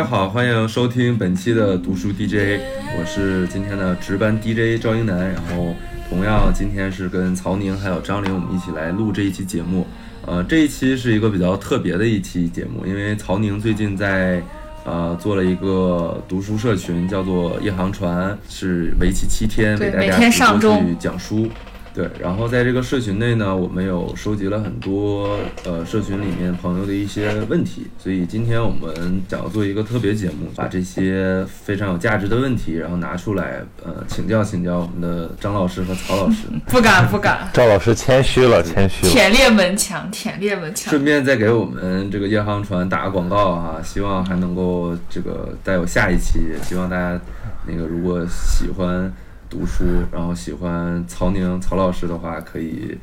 大家好，欢迎收听本期的读书 DJ，我是今天的值班 DJ 赵英男，然后同样今天是跟曹宁还有张玲我们一起来录这一期节目。呃，这一期是一个比较特别的一期节目，因为曹宁最近在呃做了一个读书社群，叫做夜航船，是为期七天，对给大家每天上直播去讲书。对，然后在这个社群内呢，我们有收集了很多呃社群里面朋友的一些问题，所以今天我们想要做一个特别节目，把这些非常有价值的问题，然后拿出来呃请教请教我们的张老师和曹老师，不敢不敢，赵老师谦虚了，谦虚了。舔列门墙，舔列门墙。顺便再给我们这个夜航船打个广告哈、希望还能够这个再有下一期，希望大家那个如果喜欢读书，然后喜欢曹宁曹老师的话，可以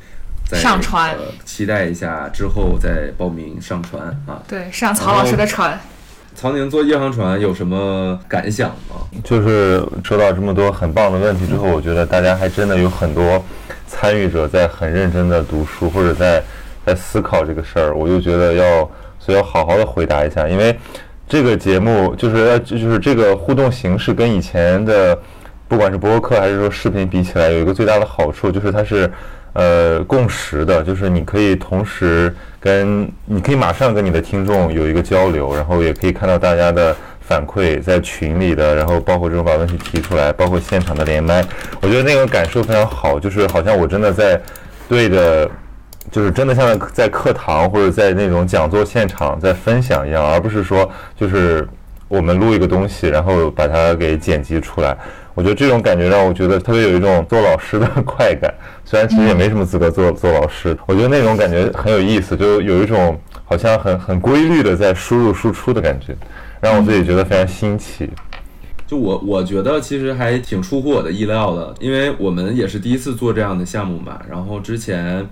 再上传呃，期待一下之后再报名上传啊。对，上曹老师的船，曹宁坐夜航船有什么感想吗？就是收到这么多很棒的问题之后，我觉得大家还真的有很多参与者在很认真的读书，或者在在思考这个事儿。我就觉得要，所以要好好的回答一下，因为这个节目就是要就是这个互动形式跟以前的不管是播客还是说视频比起来，有一个最大的好处就是它是呃共识的，就是你可以同时跟你可以马上跟你的听众有一个交流，然后也可以看到大家的反馈在群里的，然后包括这种把问题提出来，包括现场的连麦，我觉得那个感受非常好，就是好像我真的在对着。就是真的像在课堂或者在那种讲座现场在分享一样，而不是说就是我们录一个东西，然后把它给剪辑出来。我觉得这种感觉让我觉得特别有一种做老师的 快感，虽然其实也没什么资格做做老师，我觉得那种感觉很有意思，就有一种好像很很规律的在输入输出的感觉，让我自己觉得非常新奇。就我我觉得其实还挺出乎我的意料的，因为我们也是第一次做这样的项目嘛，然后之前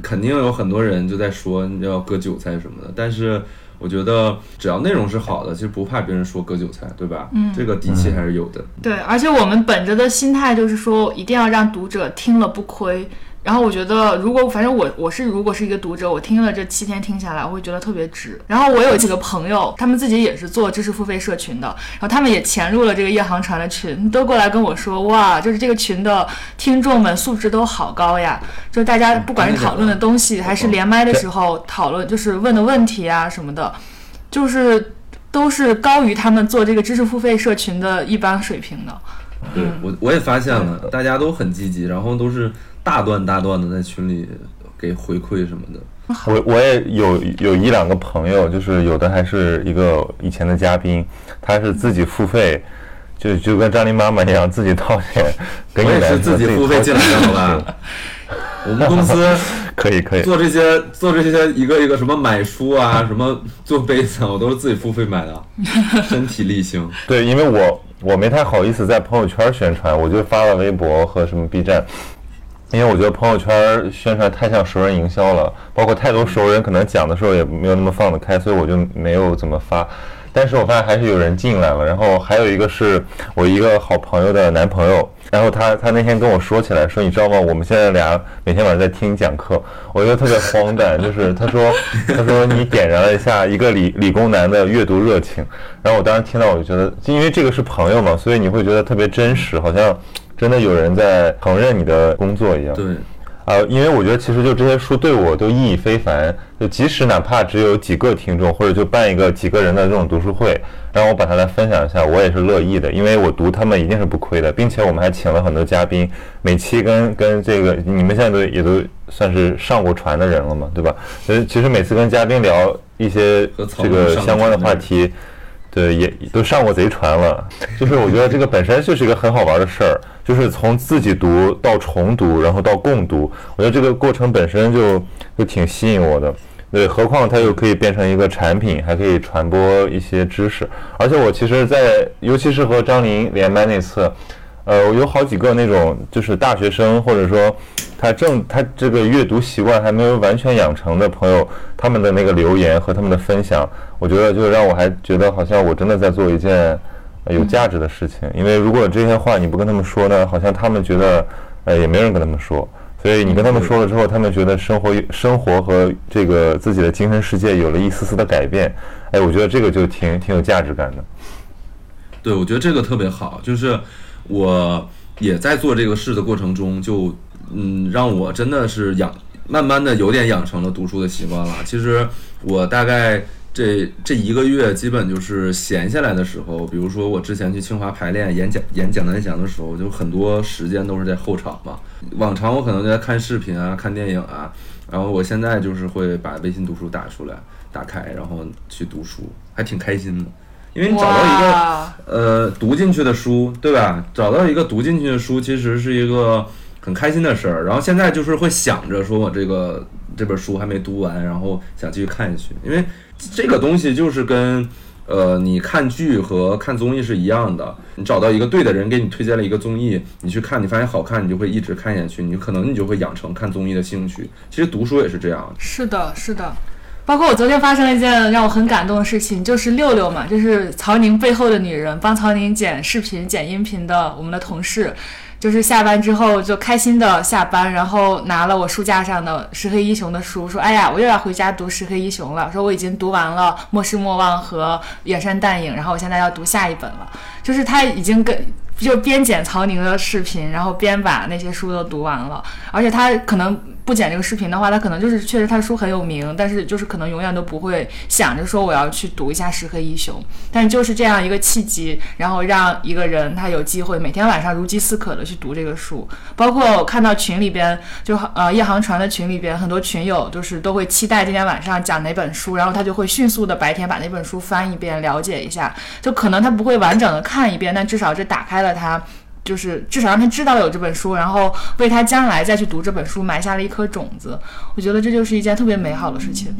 肯定有很多人就在说要割韭菜什么的，但是我觉得只要内容是好的，其实不怕别人说割韭菜，对吧？嗯，这个底气还是有的。对，而且我们本着的心态就是说，一定要让读者听了不亏。然后我觉得，如果反正我我是如果是一个读者，我听了这七天听下来，我会觉得特别值。然后我有几个朋友，他们自己也是做知识付费社群的，然后他们也潜入了这个夜航船的群，都过来跟我说，哇，就是这个群的听众们素质都好高呀，就是大家不管是讨论的东西，还是连麦的时候讨论，就是问的问题啊什么的，就是都是高于他们做这个知识付费社群的一般水平的。对我我也发现了，大家都很积极，然后都是大段大段的在群里给回馈什么的。我我也有有一两个朋友，就是有的还是一个以前的嘉宾，他是自己付费，就就跟张琳妈妈一样，自己掏钱给你来我也是自己付费进来的，好吧？我们公司 可以可以，做这些做这些一个一个什么买书啊，什么做杯子啊，我都是自己付费买的，身体力行。对，因为我我没太好意思在朋友圈宣传，我就发了微博和什么 B 站，因为我觉得朋友圈宣传太像熟人营销了，包括太多熟人可能讲的时候也没有那么放得开，所以我就没有怎么发。但是我发现还是有人进来了，然后还有一个是我一个好朋友的男朋友，然后他他那天跟我说起来说，你知道吗？我们现在俩每天晚上在听讲课，我觉得特别荒诞，就是他说 他说你点燃了一下一个理理工男的阅读热情，然后我当时听到我就觉得，因为这个是朋友嘛，所以你会觉得特别真实，好像真的有人在承认你的工作一样。对，呃，因为我觉得其实就这些书对我都意义非凡，就即使哪怕只有几个听众，或者就办一个几个人的这种读书会，让我把它来分享一下，我也是乐意的，因为我读他们一定是不亏的，并且我们还请了很多嘉宾，每期跟跟这个你们现在都也都算是上过船的人了嘛，对吧？所以其实每次跟嘉宾聊一些这个相关的话题。对，也都上过贼船了。就是我觉得这个本身就是一个很好玩的事儿，就是从自己读到重读，然后到共读，我觉得这个过程本身就就挺吸引我的。对，何况它又可以变成一个产品，还可以传播一些知识。而且我其实在，尤其是和张琳连麦那次，呃，我有好几个那种就是大学生，或者说他正他这个阅读习惯还没有完全养成的朋友，他们的那个留言和他们的分享，我觉得就让我还觉得好像我真的在做一件有价值的事情。因为如果这些话你不跟他们说呢，好像他们觉得呃也没人跟他们说。所以你跟他们说了之后，他们觉得生活生活和这个自己的精神世界有了一丝丝的改变。哎，我觉得这个就挺挺有价值感的。对，我觉得这个特别好，就是我也在做这个事的过程中，就嗯，让我真的是养，慢慢的有点养成了读书的习惯了。其实我大概这这一个月，基本就是闲下来的时候，比如说我之前去清华排练演讲演讲南翔的时候，就很多时间都是在后场嘛。往常我可能就在看视频啊、看电影啊，然后我现在就是会把微信读书打出来、打开，然后去读书，还挺开心的。因为你找到一个呃读进去的书，对吧？找到一个读进去的书，其实是一个很开心的事儿。然后现在就是会想着说，我这个这本书还没读完，然后想继续看下去。因为这个东西就是跟呃你看剧和看综艺是一样的。你找到一个对的人给你推荐了一个综艺，你去看，你发现好看，你就会一直看下去。你可能你就会养成看综艺的兴趣。其实读书也是这样。是的，是的。包括我昨天发生了一件让我很感动的事情，就是六六嘛，就是曹宁背后的女人，帮曹宁剪视频、剪音频的我们的同事，就是下班之后就开心的下班，然后拿了我书架上的石黑一雄的书，说：“哎呀，我又要回家读石黑一雄了。”说我已经读完了《末世莫忘》和《远山淡影》，然后我现在要读下一本了。就是他已经跟。就边剪曹宁的视频，然后边把那些书都读完了，而且他可能不剪这个视频的话，他可能就是确实他的书很有名，但是就是可能永远都不会想着说我要去读一下《石黑一雄》，但就是这样一个契机，然后让一个人他有机会每天晚上如饥似渴的去读这个书。包括我看到群里边，就呃夜航船的群里边，很多群友就是都会期待今天晚上讲哪本书，然后他就会迅速的白天把那本书翻一遍，了解一下。就可能他不会完整的看一遍，但至少这打开了。他就是至少让他知道有这本书，然后为他将来再去读这本书埋下了一颗种子。我觉得这就是一件特别美好的事情。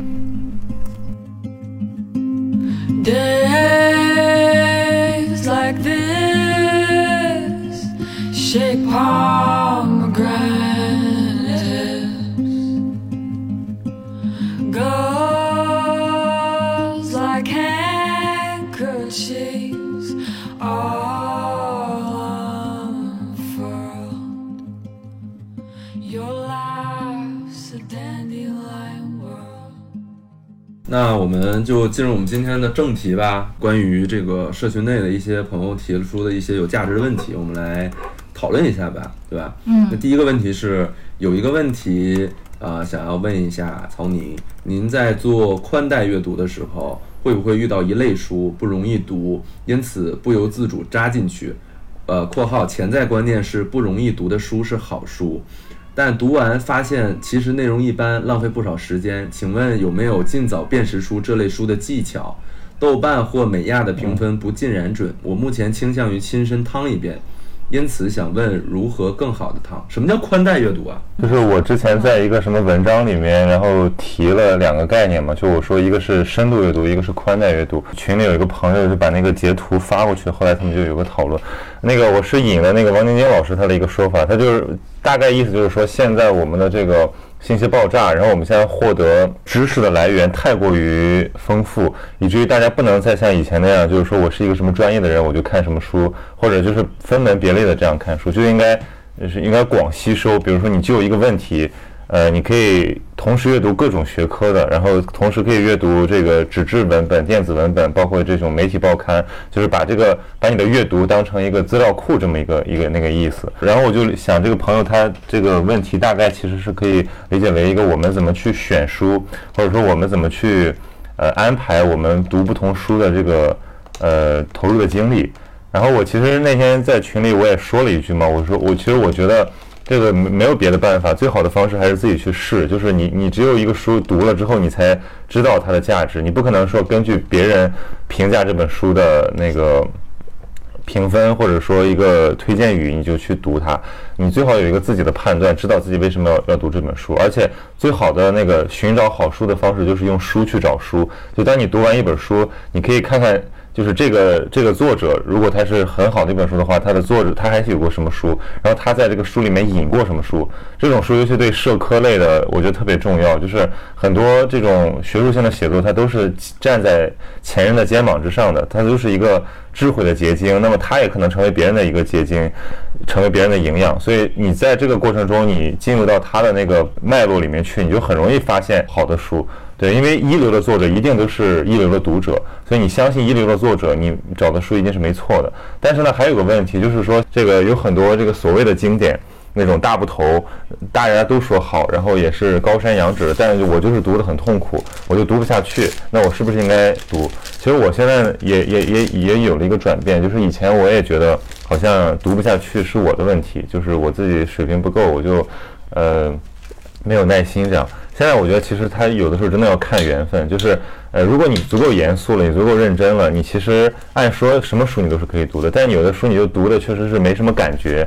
那我们就进入我们今天的正题吧。关于这个社群内的一些朋友提出的一些有价值的问题，我们来讨论一下吧，对吧？嗯。那第一个问题是，有一个问题啊，想要问一下曹宁，您在做宽带阅读的时候，会不会遇到一类书不容易读，因此不由自主扎进去？呃，括号潜在观念是不容易读的书是好书。但读完发现其实内容一般，浪费不少时间。请问有没有尽早辨识出这类书的技巧？豆瓣或美亚的评分不尽然准，我目前倾向于亲身趟一遍。因此想问如何更好的躺？什么叫宽带阅读啊？就是我之前在一个什么文章里面，然后提了两个概念嘛，就我说一个是深度阅读，一个是宽带阅读。群里有一个朋友就把那个截图发过去，后来他们就有个讨论。那个我是引了那个王晶晶老师他的一个说法，他就是大概意思就是说，现在我们的这个。信息爆炸，然后我们现在获得知识的来源太过于丰富，以至于大家不能再像以前那样，就是说我是一个什么专业的人，我就看什么书，或者就是分门别类的这样看书，就应该是应该广吸收。比如说，你就一个问题。呃，你可以同时阅读各种学科的，然后同时可以阅读这个纸质文本、电子文本，包括这种媒体报刊，就是把这个把你的阅读当成一个资料库这么一个一个那个意思。然后我就想，这个朋友他这个问题大概其实是可以理解为一个我们怎么去选书，或者说我们怎么去呃安排我们读不同书的这个呃投入的精力。然后我其实那天在群里我也说了一句嘛，我说我其实我觉得。这个没没有别的办法，最好的方式还是自己去试。就是你，你只有一个书读了之后，你才知道它的价值。你不可能说根据别人评价这本书的那个评分，或者说一个推荐语，你就去读它。你最好有一个自己的判断，知道自己为什么要要读这本书。而且最好的那个寻找好书的方式，就是用书去找书。就当你读完一本书，你可以看看。就是这个这个作者，如果他是很好的一本书的话，他的作者他还是有过什么书，然后他在这个书里面引过什么书，这种书尤其对社科类的，我觉得特别重要。就是很多这种学术性的写作，它都是站在前人的肩膀之上的，它都是一个智慧的结晶。那么它也可能成为别人的一个结晶，成为别人的营养。所以你在这个过程中，你进入到他的那个脉络里面去，你就很容易发现好的书。对，因为一流的作者一定都是一流的读者，所以你相信一流的作者，你找的书一定是没错的。但是呢，还有个问题，就是说这个有很多这个所谓的经典，那种大部头，大家都说好，然后也是高山仰止，但是我就是读得很痛苦，我就读不下去。那我是不是应该读？其实我现在也也也也有了一个转变，就是以前我也觉得好像读不下去是我的问题，就是我自己水平不够，我就呃没有耐心这样。现在我觉得，其实他有的时候真的要看缘分，就是，呃，如果你足够严肃了，你足够认真了，你其实按说什么书你都是可以读的。但有的书你就读的确实是没什么感觉，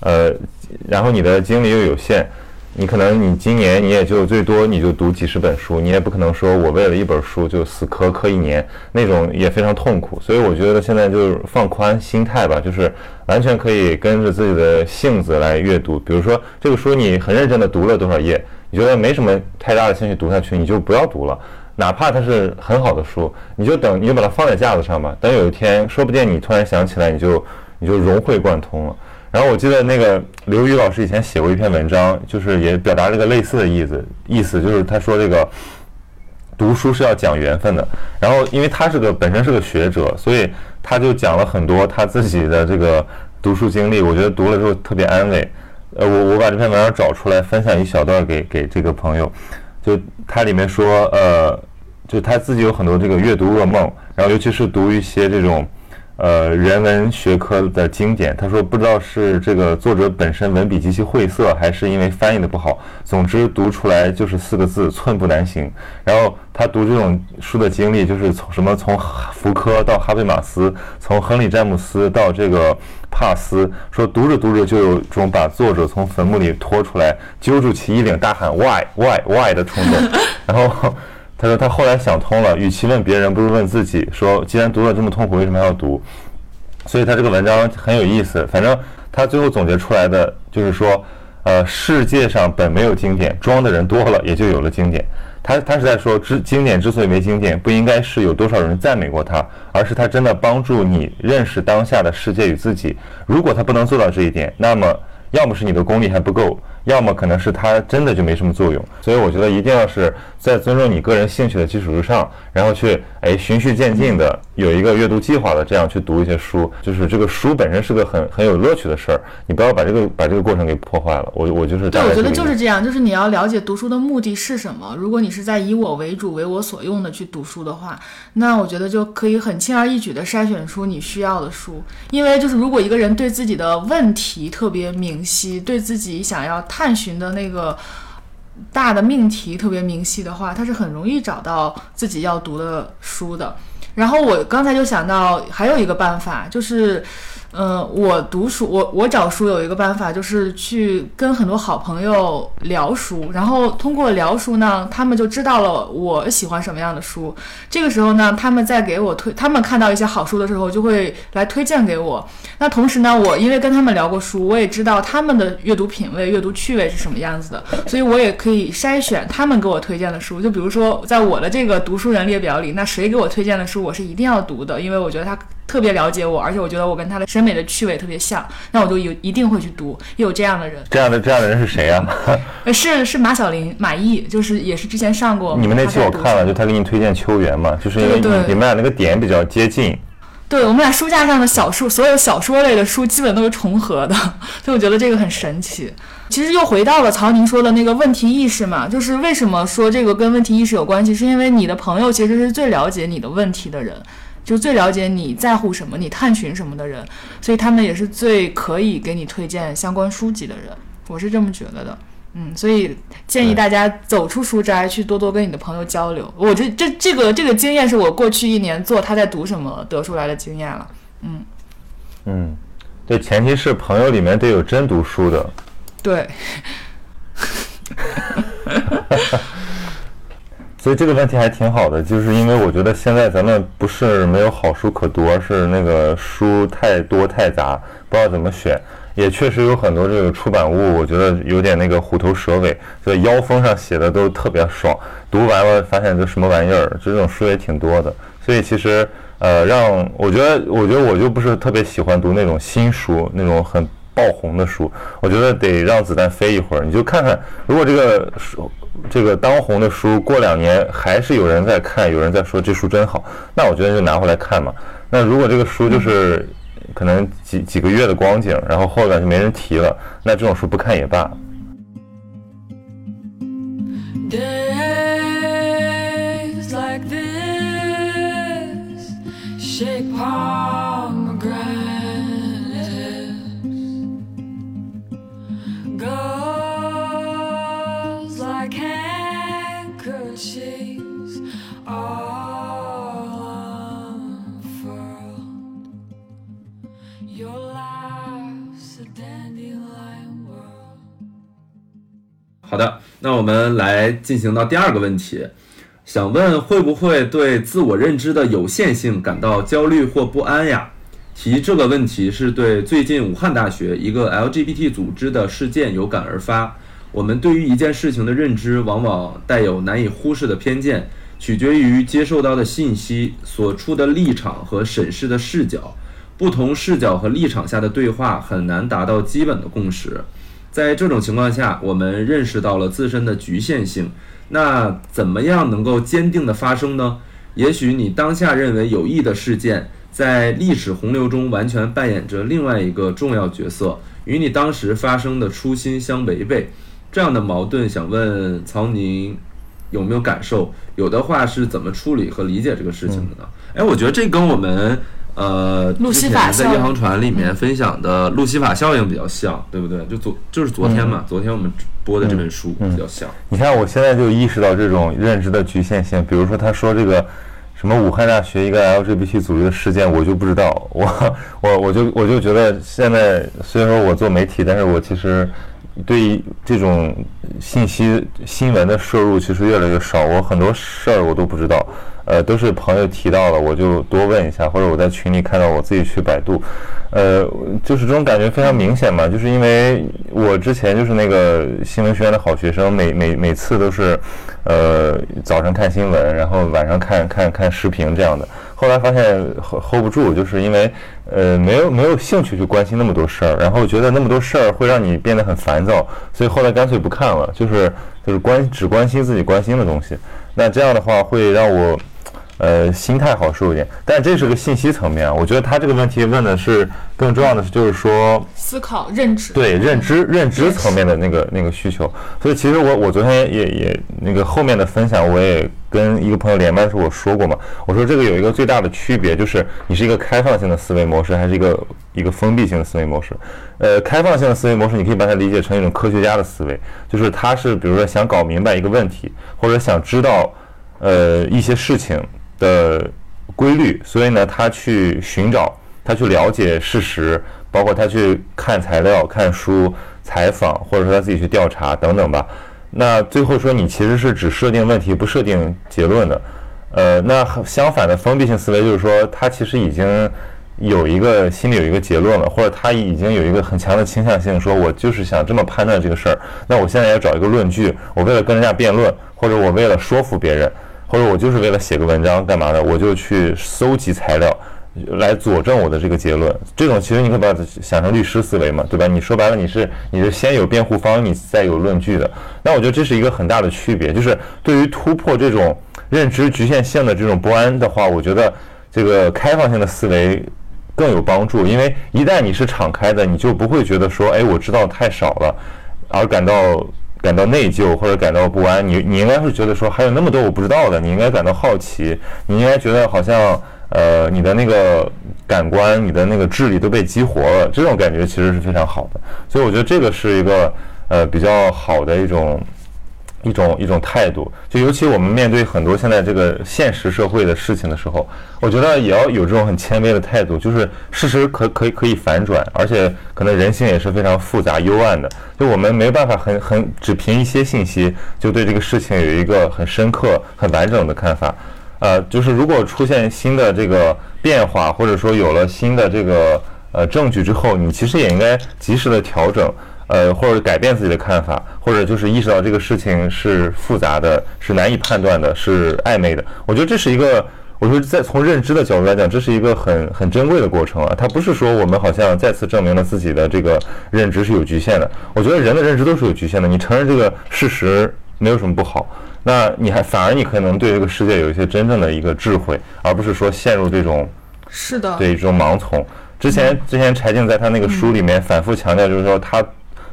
呃，然后你的精力又有限，你可能你今年你也就最多你就读几十本书，你也不可能说我为了一本书就死磕磕一年，那种也非常痛苦。所以我觉得现在就是放宽心态吧，就是完全可以跟着自己的性子来阅读。比如说这个书你很认真的读了多少页。你觉得没什么太大的兴趣读下去，你就不要读了。哪怕它是很好的书，你就等，你就把它放在架子上吧。等有一天，说不定你突然想起来，你就你就融会贯通了。然后我记得那个刘宇老师以前写过一篇文章，就是也表达了一个类似的意思，意思就是他说这个读书是要讲缘分的。然后因为他是个本身是个学者，所以他就讲了很多他自己的这个读书经历。我觉得读了之后特别安慰。呃，我我把这篇文章找出来，分享一小段给给这个朋友。就他里面说，呃，就他自己有很多这个阅读噩梦，然后尤其是读一些这种。呃，人文学科的经典，他说不知道是这个作者本身文笔极其晦涩，还是因为翻译的不好。总之读出来就是四个字：寸步难行。然后他读这种书的经历，就是从什么从福柯到哈贝马斯，从亨利詹姆斯到这个帕斯，说读着读着就有种把作者从坟墓里拖出来，揪住其衣领大喊 “why why why” 的冲动。然后。他说他后来想通了，与其问别人，不如问自己。说既然读了这么痛苦，为什么要读？所以他这个文章很有意思。反正他最后总结出来的就是说，呃，世界上本没有经典，装的人多了，也就有了经典。他他是在说，之经典之所以没经典，不应该是有多少人赞美过他，而是他真的帮助你认识当下的世界与自己。如果他不能做到这一点，那么要么是你的功力还不够。要么可能是它真的就没什么作用，所以我觉得一定要是在尊重你个人兴趣的基础之上，然后去哎循序渐进的有一个阅读计划的这样去读一些书，就是这个书本身是个很很有乐趣的事儿，你不要把这个把这个过程给破坏了。我我就是对，我觉得就是这样，就是你要了解读书的目的是什么。如果你是在以我为主、为我所用的去读书的话，那我觉得就可以很轻而易举的筛选出你需要的书。因为就是如果一个人对自己的问题特别明晰，对自己想要。探寻的那个大的命题特别明晰的话，他是很容易找到自己要读的书的。然后我刚才就想到还有一个办法，就是。嗯，我读书，我我找书有一个办法，就是去跟很多好朋友聊书，然后通过聊书呢，他们就知道了我喜欢什么样的书。这个时候呢，他们在给我推，他们看到一些好书的时候，就会来推荐给我。那同时呢，我因为跟他们聊过书，我也知道他们的阅读品味、阅读趣味是什么样子的，所以我也可以筛选他们给我推荐的书。就比如说，在我的这个读书人列表里，那谁给我推荐的书，我是一定要读的，因为我觉得他。特别了解我，而且我觉得我跟他的审美的趣味特别像，那我就有一定会去读。也有这样的人，这样的这样的人是谁啊？是是马小玲，马毅，就是也是之前上过。你们那期我看了，就他给你推荐秋园嘛，就是因为你们俩那个点比较接近。对我们俩书架上的小说，所有小说类的书基本都是重合的，所以我觉得这个很神奇。其实又回到了曹宁说的那个问题意识嘛，就是为什么说这个跟问题意识有关系？是因为你的朋友其实是最了解你的问题的人。就最了解你在乎什么，你探寻什么的人，所以他们也是最可以给你推荐相关书籍的人，我是这么觉得的。嗯，所以建议大家走出书斋，去多多跟你的朋友交流。我这这这个这个经验是我过去一年做他在读什么得出来的经验了。嗯嗯，对，前提是朋友里面得有真读书的。对。所以这个问题还挺好的，就是因为我觉得现在咱们不是没有好书可读，而是那个书太多太杂，不知道怎么选。也确实有很多这个出版物，我觉得有点那个虎头蛇尾，所以腰封上写的都特别爽，读完了发现这什么玩意儿，这种书也挺多的。所以其实呃，让我觉得，我觉得我就不是特别喜欢读那种新书，那种很爆红的书。我觉得得让子弹飞一会儿，你就看看，如果这个书。这个当红的书，过两年还是有人在看，有人在说这书真好，那我觉得就拿回来看嘛。那如果这个书就是可能几几个月的光景，然后后来就没人提了，那这种书不看也罢。好的，那我们来进行到第二个问题，想问会不会对自我认知的有限性感到焦虑或不安呀？提这个问题是对最近武汉大学一个 LGBT 组织的事件有感而发。我们对于一件事情的认知往往带有难以忽视的偏见，取决于接受到的信息、所处的立场和审视的视角。不同视角和立场下的对话很难达到基本的共识。在这种情况下，我们认识到了自身的局限性。那怎么样能够坚定的发生呢？也许你当下认为有益的事件，在历史洪流中完全扮演着另外一个重要角色，与你当时发生的初心相违背。这样的矛盾，想问曹宁有没有感受？有的话是怎么处理和理解这个事情的呢？哎，我觉得这跟我们。呃，路西法在夜航船里面分享的路西法效应比较像，对不对？就昨就是昨天嘛，昨天我们播的这本书比较像。你看，我现在就意识到这种认知的局限性。比如说，他说这个什么武汉大学一个 LGBT 组织的事件，我就不知道。我我我就我就觉得现在虽然说我做媒体，但是我其实对于这种信息新闻的摄入其实越来越少。我很多事儿我都不知道。呃，都是朋友提到了，我就多问一下，或者我在群里看到，我自己去百度。呃，就是这种感觉非常明显嘛，就是因为我之前就是那个新闻学院的好学生，每每每次都是，呃，早上看新闻，然后晚上看看看视频这样的。后来发现 hold 不住，就是因为呃没有没有兴趣去关心那么多事儿，然后觉得那么多事儿会让你变得很烦躁，所以后来干脆不看了，就是就是关只关心自己关心的东西。那这样的话会让我。呃，心态好受一点，但这是个信息层面。我觉得他这个问题问的是更重要的是，就是说思考认知，对认知认知层面的那个那个需求。所以其实我我昨天也也那个后面的分享，我也跟一个朋友连麦的时候我说过嘛，我说这个有一个最大的区别，就是你是一个开放性的思维模式，还是一个一个封闭性的思维模式。呃，开放性的思维模式，你可以把它理解成一种科学家的思维，就是他是比如说想搞明白一个问题，或者想知道呃一些事情。的规律，所以呢，他去寻找，他去了解事实，包括他去看材料、看书、采访，或者说他自己去调查等等吧。那最后说，你其实是只设定问题，不设定结论的。呃，那相反的封闭性思维就是说，他其实已经有一个心里有一个结论了，或者他已经有一个很强的倾向性，说我就是想这么判断这个事儿。那我现在要找一个论据，我为了跟人家辩论，或者我为了说服别人。或者我就是为了写个文章干嘛的，我就去搜集材料来佐证我的这个结论。这种其实你可以把它想成律师思维嘛，对吧？你说白了，你是你是先有辩护方，你再有论据的。那我觉得这是一个很大的区别，就是对于突破这种认知局限性的这种不安的话，我觉得这个开放性的思维更有帮助。因为一旦你是敞开的，你就不会觉得说，哎，我知道太少了，而感到。感到内疚或者感到不安，你你应该是觉得说还有那么多我不知道的，你应该感到好奇，你应该觉得好像呃你的那个感官、你的那个智力都被激活了，这种感觉其实是非常好的。所以我觉得这个是一个呃比较好的一种一种一种态度，就尤其我们面对很多现在这个现实社会的事情的时候，我觉得也要有这种很谦卑的态度，就是事实可可以可以反转，而且可能人性也是非常复杂幽暗的，就我们没办法很很只凭一些信息就对这个事情有一个很深刻、很完整的看法。呃，就是如果出现新的这个变化，或者说有了新的这个呃证据之后，你其实也应该及时的调整。呃，或者改变自己的看法，或者就是意识到这个事情是复杂的，是难以判断的，是暧昧的。我觉得这是一个，我说在从认知的角度来讲，这是一个很很珍贵的过程啊。它不是说我们好像再次证明了自己的这个认知是有局限的。我觉得人的认知都是有局限的。你承认这个事实没有什么不好，那你还反而你可能对这个世界有一些真正的一个智慧，而不是说陷入这种是的，对这种盲从。之前之前柴静在他那个书里面反复强调，就是说他。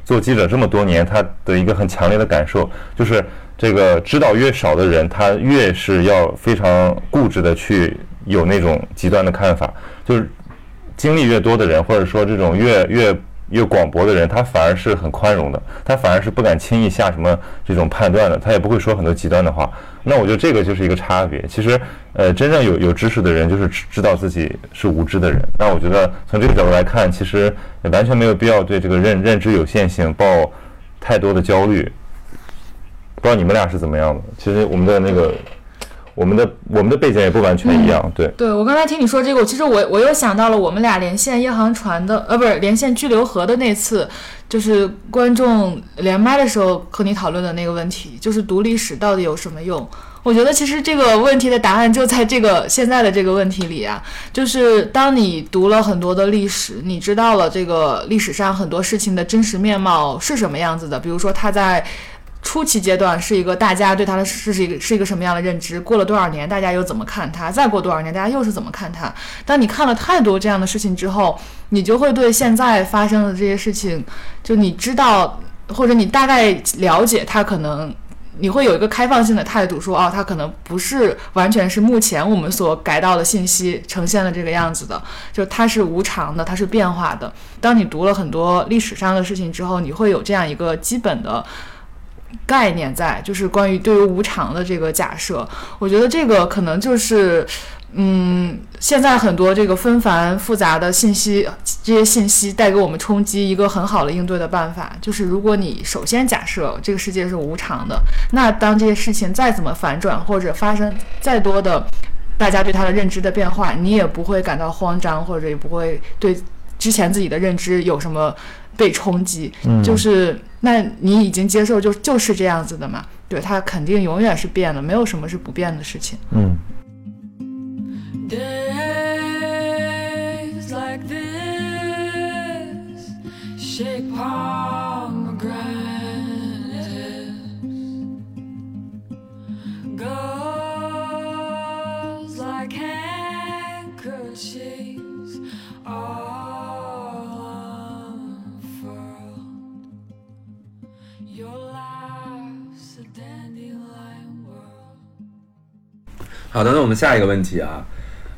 做记者这么多年，他的一个很强烈的感受就是，这个知道越少的人，他越是要非常固执的去有那种极端的看法。就是经历越多的人，或者说这种越越越广博的人，他反而是很宽容的，他反而是不敢轻易下什么这种判断的，他也不会说很多极端的话。那我觉得这个就是一个差别。其实，呃，真正有有知识的人，就是知道自己是无知的人。那我觉得从这个角度来看，其实完全没有必要对这个认认知有限性抱太多的焦虑。不知道你们俩是怎么样的？其实我们的那个，我们的我们的背景也不完全一样。对，对我刚才听你说这个，其实我我又想到了我们俩连线夜航船的，呃，不是连线居留河的那次。就是观众连麦的时候和你讨论的那个问题，就是读历史到底有什么用？我觉得其实这个问题的答案就在这个现在的这个问题里啊，就是当你读了很多的历史，你知道了这个历史上很多事情的真实面貌是什么样子的，比如说他在。初期阶段是一个大家对他的是是一个是一个什么样的认知？过了多少年，大家又怎么看他？再过多少年，大家又是怎么看他？当你看了太多这样的事情之后，你就会对现在发生的这些事情，就你知道或者你大概了解他可能，你会有一个开放性的态度，说哦，他可能不是完全是目前我们所改到的信息呈现的这个样子的，就它是无常的，它是变化的。当你读了很多历史上的事情之后，你会有这样一个基本的。概念在就是关于对于无常的这个假设，我觉得这个可能就是，嗯，现在很多这个纷繁复杂的信息，这些信息带给我们冲击，一个很好的应对的办法，就是如果你首先假设这个世界是无常的，那当这些事情再怎么反转或者发生再多的大家对它的认知的变化，你也不会感到慌张，或者也不会对之前自己的认知有什么。被冲击，就是那你已经接受，就就是这样子的嘛？对，它肯定永远是变的，没有什么是不变的事情。嗯。好的，那我们下一个问题啊，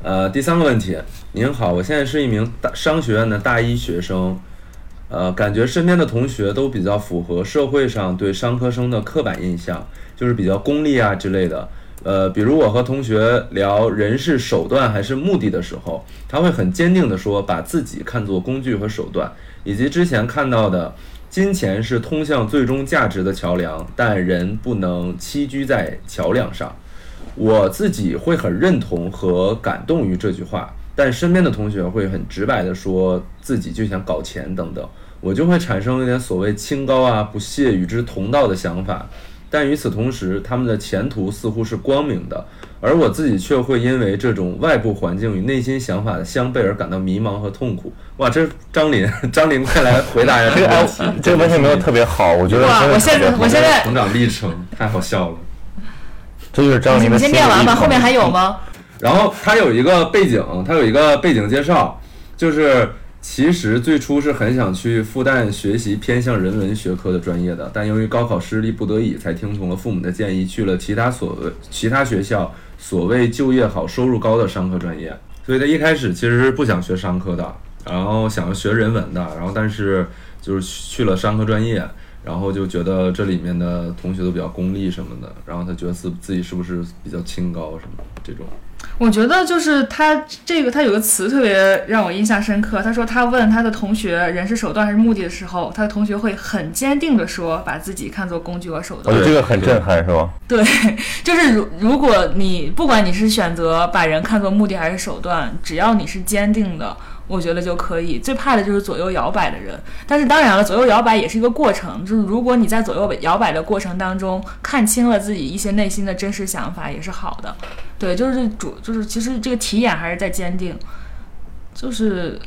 呃，第三个问题，您好，我现在是一名大商学院的大一学生，呃，感觉身边的同学都比较符合社会上对商科生的刻板印象，就是比较功利啊之类的，呃，比如我和同学聊人是手段还是目的的时候，他会很坚定地说把自己看作工具和手段，以及之前看到的金钱是通向最终价值的桥梁，但人不能栖居在桥梁上。我自己会很认同和感动于这句话，但身边的同学会很直白的说自己就想搞钱等等，我就会产生一点所谓清高啊、不屑与之同道的想法。但与此同时，他们的前途似乎是光明的，而我自己却会因为这种外部环境与内心想法的相悖而感到迷茫和痛苦。哇，这是张林，张林，快来回答一下这个问题。这个问题没有特别好，我觉得。哇，我现在，我现在成长历程太好笑了。这就是张琳的。你先念完吧，后面还有吗？然后他有一个背景，他有一个背景介绍，就是其实最初是很想去复旦学习偏向人文学科的专业的，但由于高考失利，不得已才听从了父母的建议，去了其他所谓其他学校所谓就业好、收入高的商科专业。所以他一开始其实是不想学商科的，然后想要学人文的，然后但是就是去了商科专业。然后就觉得这里面的同学都比较功利什么的，然后他觉得自自己是不是比较清高什么这种。我觉得就是他这个，他有个词特别让我印象深刻。他说他问他的同学人是手段还是目的的时候，他的同学会很坚定的说把自己看作工具和手段。我觉得这个很震撼，是吧？对，就是如如果你不管你是选择把人看作目的还是手段，只要你是坚定的。我觉得就可以，最怕的就是左右摇摆的人。但是当然了，左右摇摆也是一个过程，就是如果你在左右摇摆的过程当中看清了自己一些内心的真实想法，也是好的。对，就是主，就是其实这个题眼还是在坚定，就是。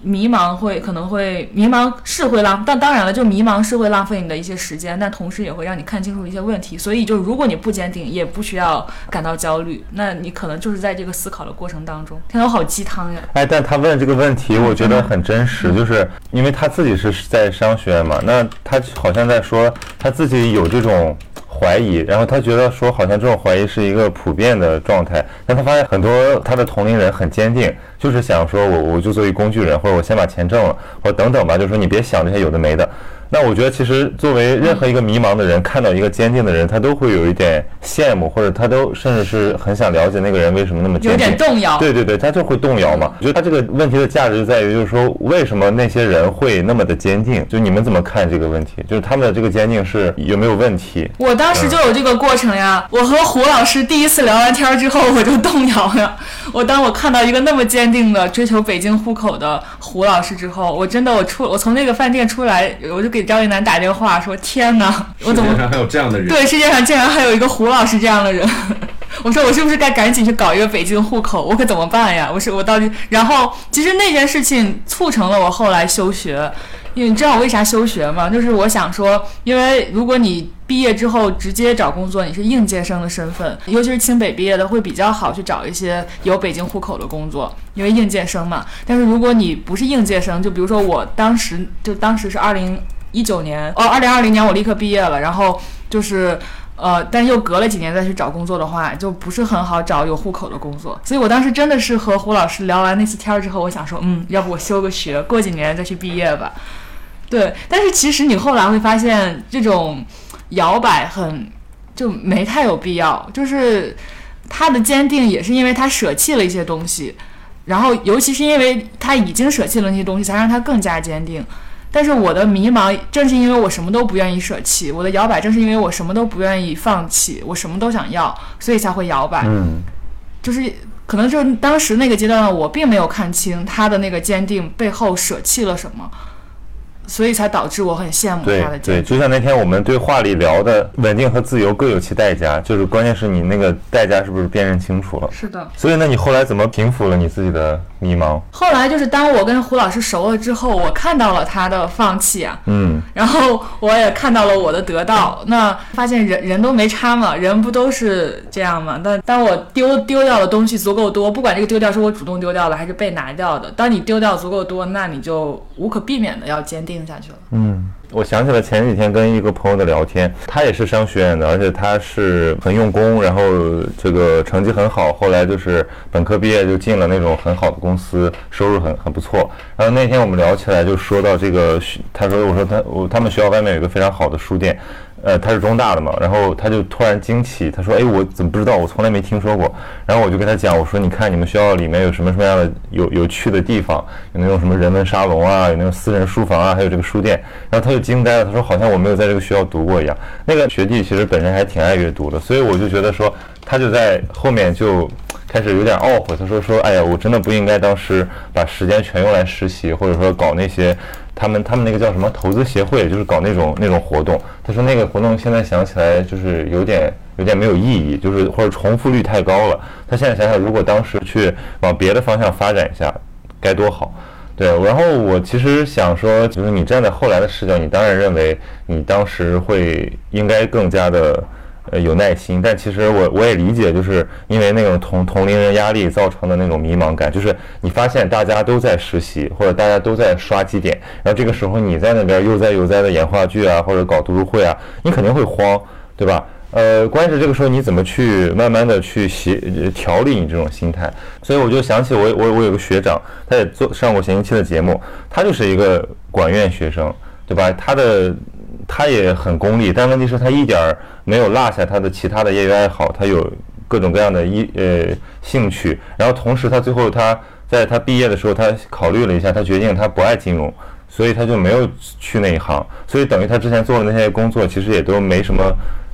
迷茫会可能会迷茫是会浪，但当然了，就迷茫是会浪费你的一些时间，但同时也会让你看清楚一些问题。所以，就如果你不坚定，也不需要感到焦虑，那你可能就是在这个思考的过程当中。天，我好鸡汤呀！哎，但他问这个问题，我觉得很真实，就是因为他自己是在商学院嘛，那他好像在说他自己有这种。怀疑，然后他觉得说好像这种怀疑是一个普遍的状态，但他发现很多他的同龄人很坚定，就是想说我我就作为工具人，或者我先把钱挣了，或等等吧，就是说你别想这些有的没的。那我觉得，其实作为任何一个迷茫的人，看到一个坚定的人，他都会有一点羡慕，或者他都甚至是很想了解那个人为什么那么坚定。有点动摇。对对对，他就会动摇嘛。我觉得他这个问题的价值就在于，就是说为什么那些人会那么的坚定？就你们怎么看这个问题？就是他们的这个坚定是有没有问题？我当时就有这个过程呀。我和胡老师第一次聊完天之后，我就动摇了。我当我看到一个那么坚定的追求北京户口的胡老师之后，我真的我出我从那个饭店出来，我就给张一楠打电话说：“天哪，我怎么世界上还有这样的人？对，世界上竟然还有一个胡老师这样的人。”我说：“我是不是该赶紧去搞一个北京户口？我可怎么办呀？我是我到底……然后其实那件事情促成了我后来休学。”因为你知道我为啥休学吗？就是我想说，因为如果你毕业之后直接找工作，你是应届生的身份，尤其是清北毕业的会比较好去找一些有北京户口的工作，因为应届生嘛。但是如果你不是应届生，就比如说我当时就当时是二零一九年哦，二零二零年我立刻毕业了，然后就是。呃，但又隔了几年再去找工作的话，就不是很好找有户口的工作。所以我当时真的是和胡老师聊完那次天儿之后，我想说，嗯，要不我休个学，过几年再去毕业吧。对，但是其实你后来会发现，这种摇摆很就没太有必要。就是他的坚定也是因为他舍弃了一些东西，然后尤其是因为他已经舍弃了那些东西，才让他更加坚定。但是我的迷茫正是因为我什么都不愿意舍弃，我的摇摆正是因为我什么都不愿意放弃，我什么都想要，所以才会摇摆。嗯，就是可能就是当时那个阶段，我并没有看清他的那个坚定背后舍弃了什么。所以才导致我很羡慕他的。对对，就像那天我们对话里聊的，稳定和自由各有其代价，就是关键是你那个代价是不是辨认清楚了？是的。所以那你后来怎么平复了你自己的迷茫？后来就是当我跟胡老师熟了之后，我看到了他的放弃啊，嗯，然后我也看到了我的得到，那发现人人都没差嘛，人不都是这样嘛？但当我丢丢掉的东西足够多，不管这个丢掉是我主动丢掉的还是被拿掉的，当你丢掉足够多，那你就无可避免的要坚定。定下去了。嗯，我想起了前几天跟一个朋友的聊天，他也是商学院的，而且他是很用功，然后这个成绩很好，后来就是本科毕业就进了那种很好的公司，收入很很不错。然后那天我们聊起来，就说到这个，他说我说他我他们学校外面有一个非常好的书店。呃，他是中大的嘛，然后他就突然惊奇，他说：“哎，我怎么不知道？我从来没听说过。”然后我就跟他讲，我说：“你看，你们学校里面有什么什么样的有有趣的地方？有那种什么人文沙龙啊，有那种私人书房啊，还有这个书店。”然后他就惊呆了，他说：“好像我没有在这个学校读过一样。”那个学弟其实本身还挺爱阅读的，所以我就觉得说，他就在后面就开始有点懊悔，他说：“说哎呀，我真的不应该当时把时间全用来实习，或者说搞那些。”他们他们那个叫什么投资协会，就是搞那种那种活动。他说那个活动现在想起来就是有点有点没有意义，就是或者重复率太高了。他现在想想，如果当时去往别的方向发展一下，该多好。对，然后我其实想说，就是你站在后来的视角，你当然认为你当时会应该更加的。呃，有耐心，但其实我我也理解，就是因为那种同同龄人压力造成的那种迷茫感，就是你发现大家都在实习，或者大家都在刷绩点，然后这个时候你在那边悠哉悠哉的演话剧啊，或者搞读书会啊，你肯定会慌，对吧？呃，关键是这个时候你怎么去慢慢的去协调理你这种心态？所以我就想起我我我有个学长，他也做上过闲鱼期的节目，他就是一个管院学生，对吧？他的。他也很功利，但问题是，他一点儿没有落下他的其他的业余爱好，他有各种各样的一呃兴趣。然后同时，他最后他在他毕业的时候，他考虑了一下，他决定他不爱金融，所以他就没有去那一行。所以等于他之前做的那些工作，其实也都没什么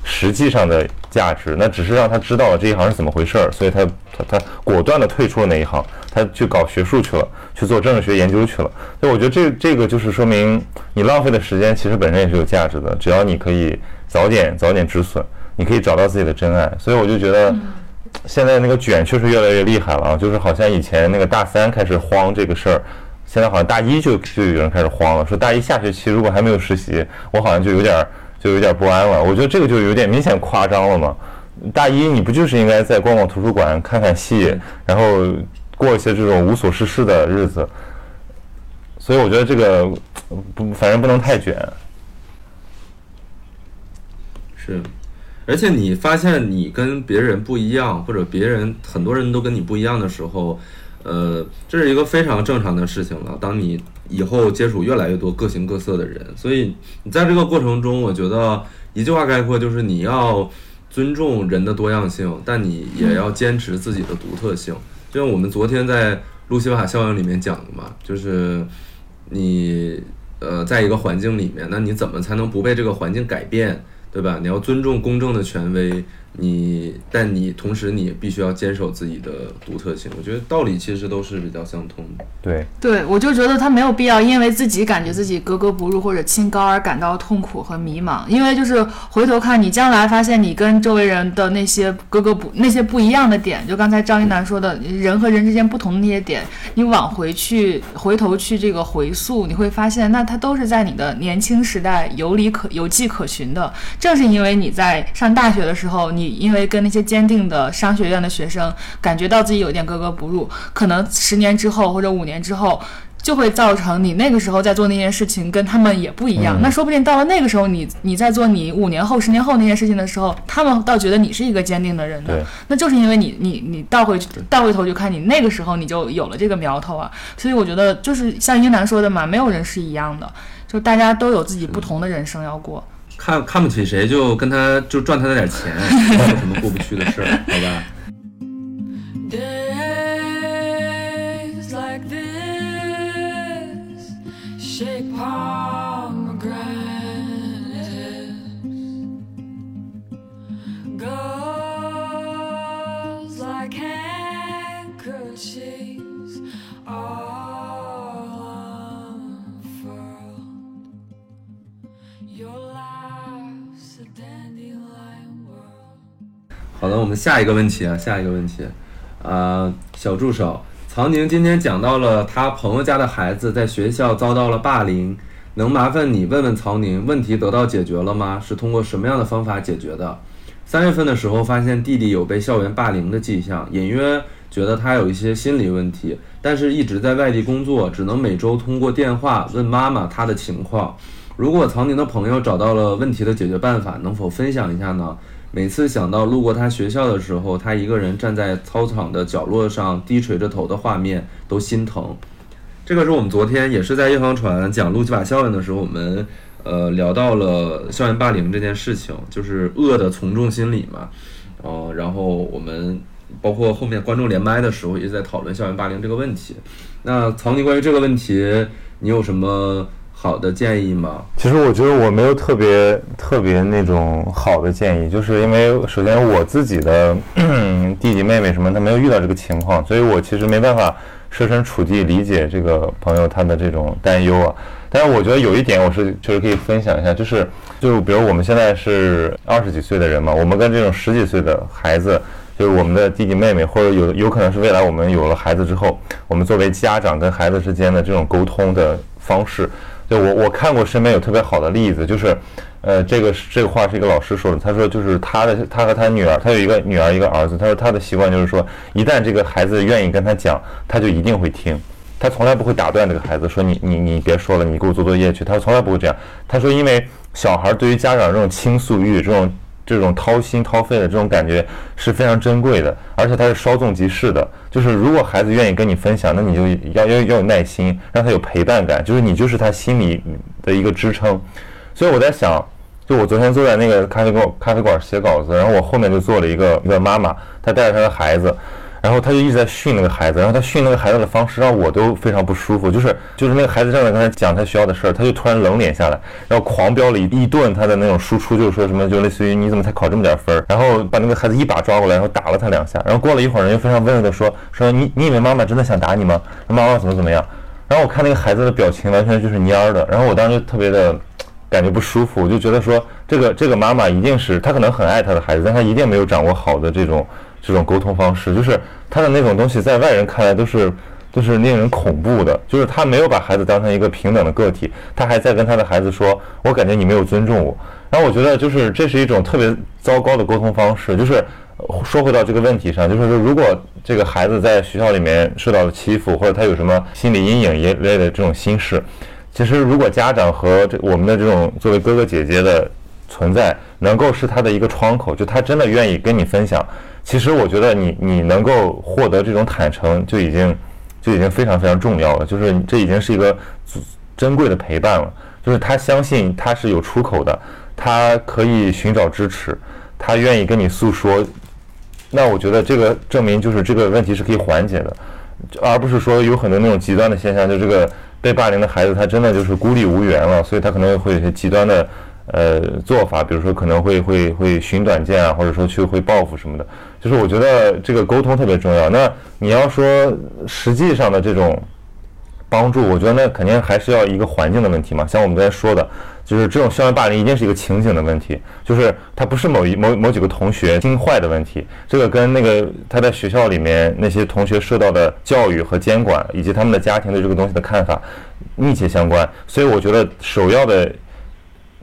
实际上的价值，那只是让他知道了这一行是怎么回事儿，所以他他他果断的退出了那一行，他去搞学术去了，去做政治学研究去了。所以我觉得这这个就是说明你浪费的时间其实本身也是有价值的，只要你可以早点早点止损，你可以找到自己的真爱。所以我就觉得现在那个卷确实越来越厉害了啊，就是好像以前那个大三开始慌这个事儿，现在好像大一就就有人开始慌了，说大一下学期如果还没有实习，我好像就有点儿。就有点不安了，我觉得这个就有点明显夸张了嘛。大一你不就是应该在逛逛图书馆、看看戏，然后过一些这种无所事事的日子？所以我觉得这个不，反正不能太卷。是，而且你发现你跟别人不一样，或者别人很多人都跟你不一样的时候，呃，这是一个非常正常的事情了。当你以后接触越来越多各形各色的人，所以你在这个过程中，我觉得一句话概括就是你要尊重人的多样性，但你也要坚持自己的独特性。就像我们昨天在路西法效应里面讲的嘛，就是你呃在一个环境里面，那你怎么才能不被这个环境改变，对吧？你要尊重公正的权威。你，但你同时你也必须要坚守自己的独特性。我觉得道理其实都是比较相通的。对，对我就觉得他没有必要因为自己感觉自己格格不入或者清高而感到痛苦和迷茫。因为就是回头看你将来发现你跟周围人的那些格格不那些不一样的点，就刚才张一楠说的人和人之间不同的那些点，你往回去回头去这个回溯，你会发现那它都是在你的年轻时代有理可有迹可循的。正是因为你在上大学的时候你。你因为跟那些坚定的商学院的学生感觉到自己有点格格不入，可能十年之后或者五年之后，就会造成你那个时候在做那件事情跟他们也不一样。那说不定到了那个时候，你你在做你五年后、十年后那件事情的时候，他们倒觉得你是一个坚定的人呢。那就是因为你你你倒回去倒回头去看你那个时候你就有了这个苗头啊。所以我觉得就是像英男说的嘛，没有人是一样的，就大家都有自己不同的人生要过。看看不起谁，就跟他就赚他那点钱，没有什么过不去的事儿，好吧？好的，我们下一个问题啊，下一个问题，啊，小助手曹宁今天讲到了他朋友家的孩子在学校遭到了霸凌，能麻烦你问问曹宁，问题得到解决了吗？是通过什么样的方法解决的？三月份的时候发现弟弟有被校园霸凌的迹象，隐约觉得他有一些心理问题，但是一直在外地工作，只能每周通过电话问妈妈他的情况。如果曹宁的朋友找到了问题的解决办法，能否分享一下呢？每次想到路过他学校的时候，他一个人站在操场的角落上低垂着头的画面，都心疼。这个是我们昨天也是在夜航船讲路基法效应的时候，我们呃聊到了校园霸凌这件事情，就是恶的从众心理嘛。哦，然后我们包括后面观众连麦的时候，也在讨论校园霸凌这个问题。那曹宁，关于这个问题，你有什么？好的建议吗？其实我觉得我没有特别特别那种好的建议，就是因为首先我自己的 弟弟妹妹什么，他没有遇到这个情况，所以我其实没办法设身处地理解这个朋友他的这种担忧啊。但是我觉得有一点我是确实可以分享一下，就是就比如我们现在是二十几岁的人嘛，我们跟这种十几岁的孩子，就是我们的弟弟妹妹，或者有有可能是未来我们有了孩子之后，我们作为家长跟孩子之间的这种沟通的方式。我我看过身边有特别好的例子，就是，呃，这个这个话是一个老师说的，他说就是他的他和他女儿，他有一个女儿一个儿子，他说他的习惯就是说，一旦这个孩子愿意跟他讲，他就一定会听，他从来不会打断这个孩子说你你你别说了，你给我做作业去，他从来不会这样。他说因为小孩对于家长这种倾诉欲这种。这种掏心掏肺的这种感觉是非常珍贵的，而且它是稍纵即逝的。就是如果孩子愿意跟你分享，那你就要要要有耐心，让他有陪伴感，就是你就是他心里的一个支撑。所以我在想，就我昨天坐在那个咖啡馆咖啡馆写稿子，然后我后面就坐了一个一个妈妈，她带着她的孩子。然后他就一直在训那个孩子，然后他训那个孩子的方式让我都非常不舒服，就是就是那个孩子正在跟他讲他学校的事儿，他就突然冷脸下来，然后狂飙了一一顿他的那种输出，就是说什么就类似于你怎么才考这么点分儿，然后把那个孩子一把抓过来，然后打了他两下，然后过了一会儿人又非常温柔的说说你你以为妈妈真的想打你吗？妈妈怎么怎么样？然后我看那个孩子的表情完全就是蔫儿的，然后我当时就特别的感觉不舒服，我就觉得说这个这个妈妈一定是她可能很爱她的孩子，但她一定没有掌握好的这种。这种沟通方式，就是他的那种东西，在外人看来都是都是令人恐怖的。就是他没有把孩子当成一个平等的个体，他还在跟他的孩子说：“我感觉你没有尊重我。”然后我觉得，就是这是一种特别糟糕的沟通方式。就是说回到这个问题上，就是说，如果这个孩子在学校里面受到了欺负，或者他有什么心理阴影一类的这种心事，其实如果家长和这我们的这种作为哥哥姐姐的存在，能够是他的一个窗口，就他真的愿意跟你分享。其实我觉得你你能够获得这种坦诚，就已经就已经非常非常重要了。就是这已经是一个珍贵的陪伴了。就是他相信他是有出口的，他可以寻找支持，他愿意跟你诉说。那我觉得这个证明就是这个问题是可以缓解的，而不是说有很多那种极端的现象，就这个被霸凌的孩子他真的就是孤立无援了，所以他可能会有些极端的。呃，做法，比如说可能会会会寻短见啊，或者说去会报复什么的，就是我觉得这个沟通特别重要。那你要说实际上的这种帮助，我觉得那肯定还是要一个环境的问题嘛。像我们刚才说的，就是这种校园霸凌一定是一个情景的问题，就是他不是某一某某几个同学心坏的问题，这个跟那个他在学校里面那些同学受到的教育和监管，以及他们的家庭对这个东西的看法密切相关。所以我觉得首要的。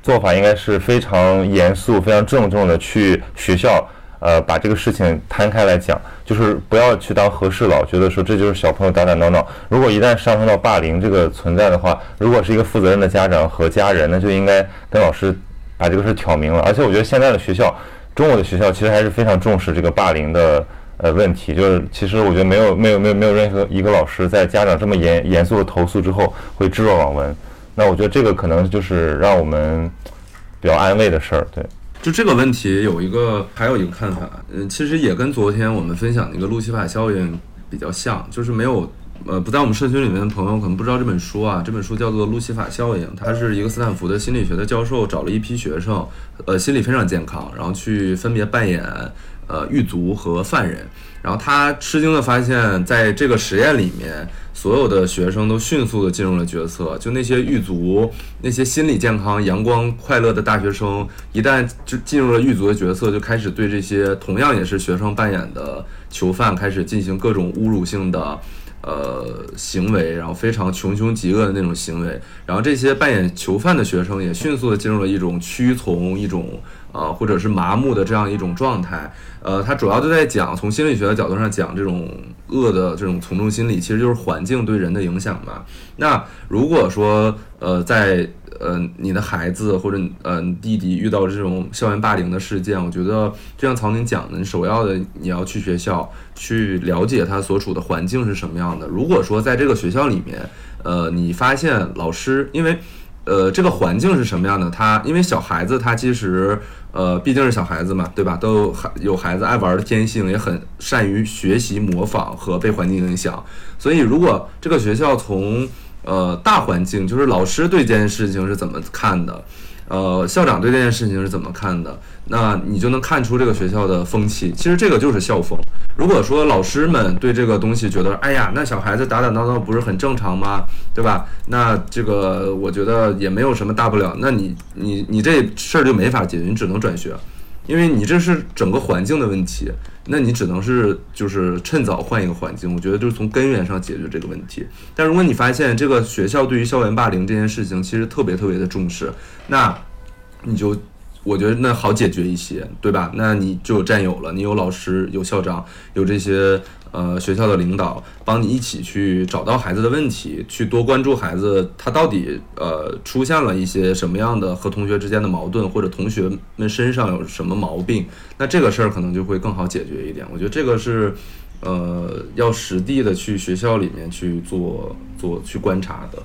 做法应该是非常严肃、非常郑重的去学校，呃，把这个事情摊开来讲，就是不要去当和事佬，觉得说这就是小朋友打打闹闹。如果一旦上升到霸凌这个存在的话，如果是一个负责任的家长和家人，那就应该跟老师把这个事挑明了。而且我觉得现在的学校，中国的学校其实还是非常重视这个霸凌的呃问题。就是其实我觉得没有没有没有没有任何一个老师在家长这么严严肃的投诉之后会置若罔闻。那我觉得这个可能就是让我们比较安慰的事儿，对。就这个问题有一个还有一个看法，嗯，其实也跟昨天我们分享那个路西法效应比较像，就是没有呃不在我们社区里面的朋友可能不知道这本书啊，这本书叫做路西法效应，它是一个斯坦福的心理学的教授找了一批学生，呃，心理非常健康，然后去分别扮演呃狱卒和犯人，然后他吃惊的发现，在这个实验里面。所有的学生都迅速的进入了角色，就那些狱卒，那些心理健康、阳光、快乐的大学生，一旦就进入了狱卒的角色，就开始对这些同样也是学生扮演的囚犯开始进行各种侮辱性的呃行为，然后非常穷凶极恶的那种行为，然后这些扮演囚犯的学生也迅速的进入了一种屈从、一种呃或者是麻木的这样一种状态。呃，他主要就在讲，从心理学的角度上讲，这种恶的这种从众心理，其实就是环境对人的影响嘛。那如果说，呃，在呃你的孩子或者呃弟弟遇到这种校园霸凌的事件，我觉得就像曹宁讲的，你首要的你要去学校去了解他所处的环境是什么样的。如果说在这个学校里面，呃，你发现老师因为。呃，这个环境是什么样的？他因为小孩子，他其实呃毕竟是小孩子嘛，对吧？都还有孩子爱玩的天性，也很善于学习、模仿和被环境影响。所以，如果这个学校从呃大环境，就是老师对这件事情是怎么看的？呃，校长对这件事情是怎么看的？那你就能看出这个学校的风气。其实这个就是校风。如果说老师们对这个东西觉得，哎呀，那小孩子打打闹闹不是很正常吗？对吧？那这个我觉得也没有什么大不了。那你你你这事儿就没法解决，你只能转学，因为你这是整个环境的问题。那你只能是就是趁早换一个环境。我觉得就是从根源上解决这个问题。但如果你发现这个学校对于校园霸凌这件事情其实特别特别的重视，那你就，我觉得那好解决一些，对吧？那你就有战友了，你有老师，有校长，有这些呃学校的领导，帮你一起去找到孩子的问题，去多关注孩子他到底呃出现了一些什么样的和同学之间的矛盾，或者同学们身上有什么毛病，那这个事儿可能就会更好解决一点。我觉得这个是呃要实地的去学校里面去做做去观察的。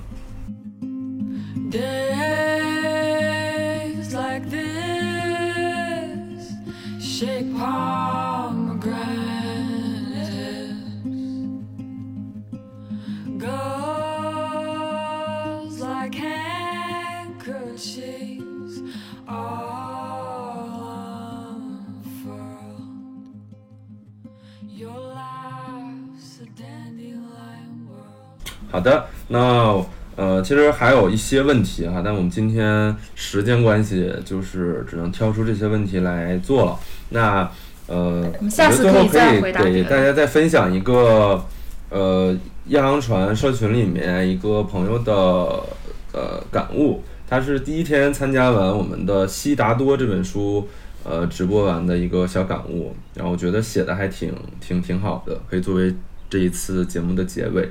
like this shake pomegranates, goes like handkerchiefs all unfurled. Your life's a dandelion world. 好的，那呃，其实还有一些问题哈，但我们今天时间关系，就是只能挑出这些问题来做了。那呃，我们下次可以给大家再分享一个呃，亚航船社群里面一个朋友的呃感悟，他是第一天参加完我们的《悉达多》这本书。呃，直播完的一个小感悟，然后我觉得写的还挺挺挺好的，可以作为这一次节目的结尾。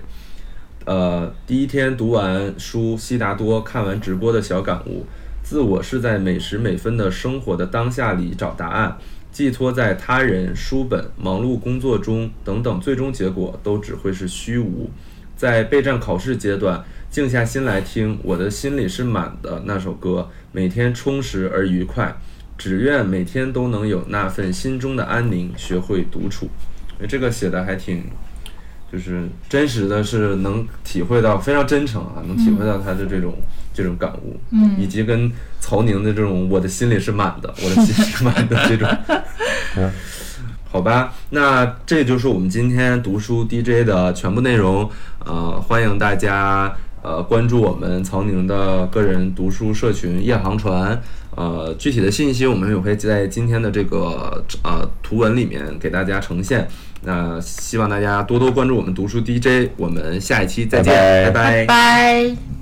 呃，第一天读完书《悉达多》，看完直播的小感悟：自我是在每时每分的生活的当下里找答案，寄托在他人、书本、忙碌工作中等等，最终结果都只会是虚无。在备战考试阶段，静下心来听《我的心里是满的》那首歌，每天充实而愉快。只愿每天都能有那份心中的安宁，学会独处。这个写的还挺，就是真实的是能体会到非常真诚啊，能体会到他的这种、这种感悟，嗯，以及跟曹宁的这种我的心里是满的，我的心里是满的这种，好吧，那这就是我们今天读书 DJ 的全部内容。呃，欢迎大家呃关注我们曹宁的个人读书社群夜航船。呃，具体的信息我们也会在今天的这个呃图文里面给大家呈现。那希望大家多多关注我们读书 DJ，我们下一期再见，拜。拜拜